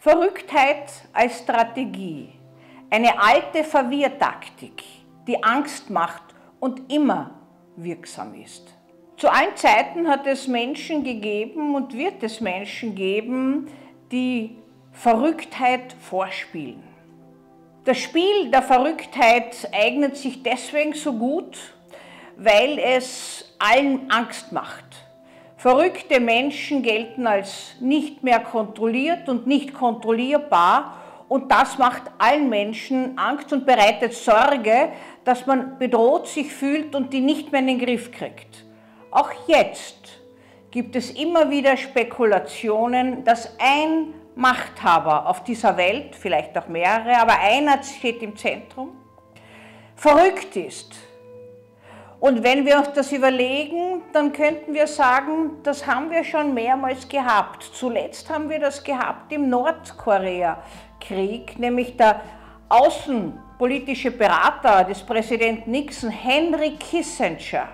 Verrücktheit als Strategie. Eine alte Verwirrtaktik, die Angst macht und immer wirksam ist. Zu allen Zeiten hat es Menschen gegeben und wird es Menschen geben, die Verrücktheit vorspielen. Das Spiel der Verrücktheit eignet sich deswegen so gut, weil es allen Angst macht. Verrückte Menschen gelten als nicht mehr kontrolliert und nicht kontrollierbar und das macht allen Menschen Angst und bereitet Sorge, dass man bedroht sich fühlt und die nicht mehr in den Griff kriegt. Auch jetzt gibt es immer wieder Spekulationen, dass ein Machthaber auf dieser Welt, vielleicht auch mehrere, aber einer steht im Zentrum, verrückt ist und wenn wir uns das überlegen, dann könnten wir sagen, das haben wir schon mehrmals gehabt. Zuletzt haben wir das gehabt im Nordkorea-Krieg, nämlich der außenpolitische Berater des Präsidenten Nixon, Henry Kissinger,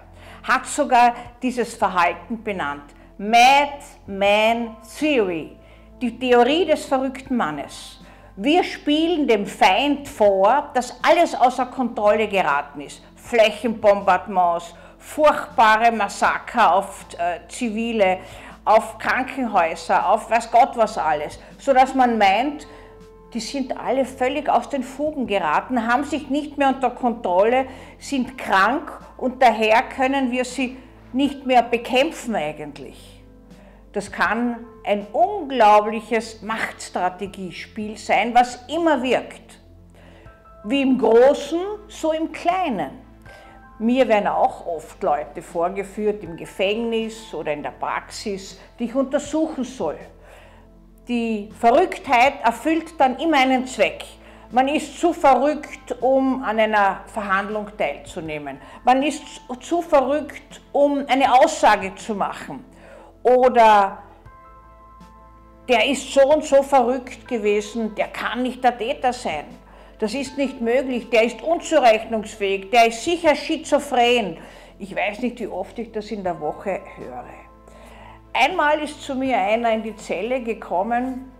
hat sogar dieses Verhalten benannt. Madman Theory, die Theorie des verrückten Mannes. Wir spielen dem Feind vor, dass alles außer Kontrolle geraten ist. Flächenbombardements, furchtbare Massaker auf äh, Zivile, auf Krankenhäuser, auf weiß Gott was alles, sodass man meint, die sind alle völlig aus den Fugen geraten, haben sich nicht mehr unter Kontrolle, sind krank und daher können wir sie nicht mehr bekämpfen eigentlich. Das kann ein unglaubliches Machtstrategiespiel sein, was immer wirkt. Wie im Großen, so im Kleinen. Mir werden auch oft Leute vorgeführt im Gefängnis oder in der Praxis, die ich untersuchen soll. Die Verrücktheit erfüllt dann immer einen Zweck. Man ist zu verrückt, um an einer Verhandlung teilzunehmen. Man ist zu verrückt, um eine Aussage zu machen. Oder der ist so und so verrückt gewesen, der kann nicht der Täter sein. Das ist nicht möglich, der ist unzurechnungsfähig, der ist sicher schizophren. Ich weiß nicht, wie oft ich das in der Woche höre. Einmal ist zu mir einer in die Zelle gekommen,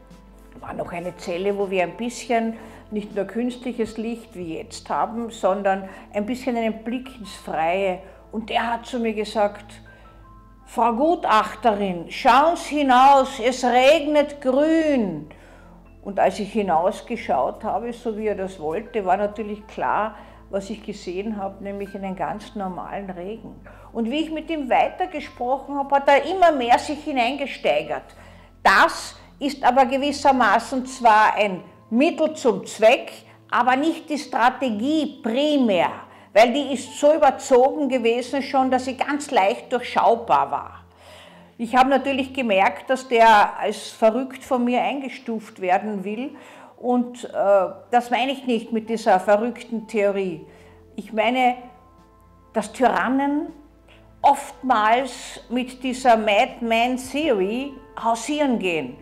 war noch eine Zelle, wo wir ein bisschen nicht nur künstliches Licht wie jetzt haben, sondern ein bisschen einen Blick ins Freie. Und der hat zu mir gesagt, Frau Gutachterin, schauen Sie hinaus, es regnet grün. Und als ich hinausgeschaut habe, so wie er das wollte, war natürlich klar, was ich gesehen habe, nämlich einen ganz normalen Regen. Und wie ich mit ihm weitergesprochen habe, hat er immer mehr sich hineingesteigert. Das ist aber gewissermaßen zwar ein Mittel zum Zweck, aber nicht die Strategie primär, weil die ist so überzogen gewesen schon, dass sie ganz leicht durchschaubar war. Ich habe natürlich gemerkt, dass der als verrückt von mir eingestuft werden will. Und äh, das meine ich nicht mit dieser verrückten Theorie. Ich meine, dass Tyrannen oftmals mit dieser Madman Theory hausieren gehen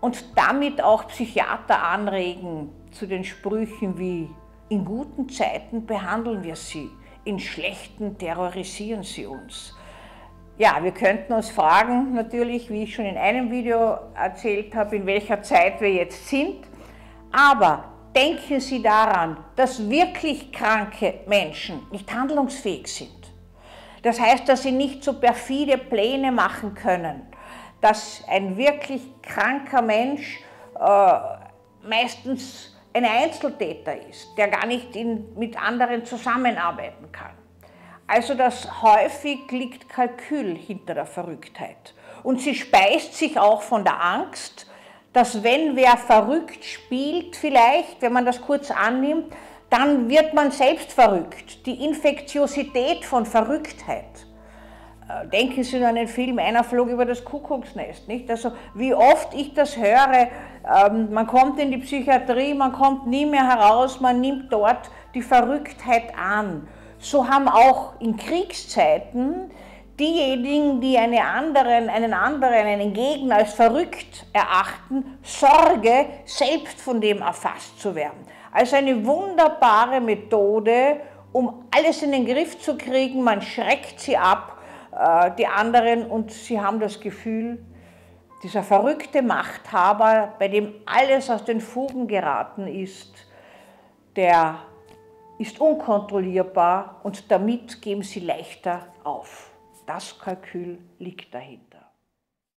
und damit auch Psychiater anregen zu den Sprüchen wie in guten Zeiten behandeln wir sie, in schlechten terrorisieren sie uns. Ja, wir könnten uns fragen, natürlich, wie ich schon in einem Video erzählt habe, in welcher Zeit wir jetzt sind. Aber denken Sie daran, dass wirklich kranke Menschen nicht handlungsfähig sind. Das heißt, dass sie nicht so perfide Pläne machen können, dass ein wirklich kranker Mensch äh, meistens ein Einzeltäter ist, der gar nicht in, mit anderen zusammenarbeiten kann. Also das häufig liegt Kalkül hinter der Verrücktheit. Und sie speist sich auch von der Angst, dass wenn wer verrückt spielt, vielleicht, wenn man das kurz annimmt, dann wird man selbst verrückt. Die Infektiosität von Verrücktheit. Äh, denken Sie an den Film Einer flog über das Kuckucksnest. Nicht? Also wie oft ich das höre, ähm, man kommt in die Psychiatrie, man kommt nie mehr heraus, man nimmt dort die Verrücktheit an so haben auch in Kriegszeiten diejenigen, die eine anderen, einen anderen, einen Gegner als verrückt erachten, Sorge, selbst von dem erfasst zu werden. Also eine wunderbare Methode, um alles in den Griff zu kriegen. Man schreckt sie ab, äh, die anderen, und sie haben das Gefühl, dieser verrückte Machthaber, bei dem alles aus den Fugen geraten ist, der ist unkontrollierbar und damit geben sie leichter auf. Das Kalkül liegt dahinter.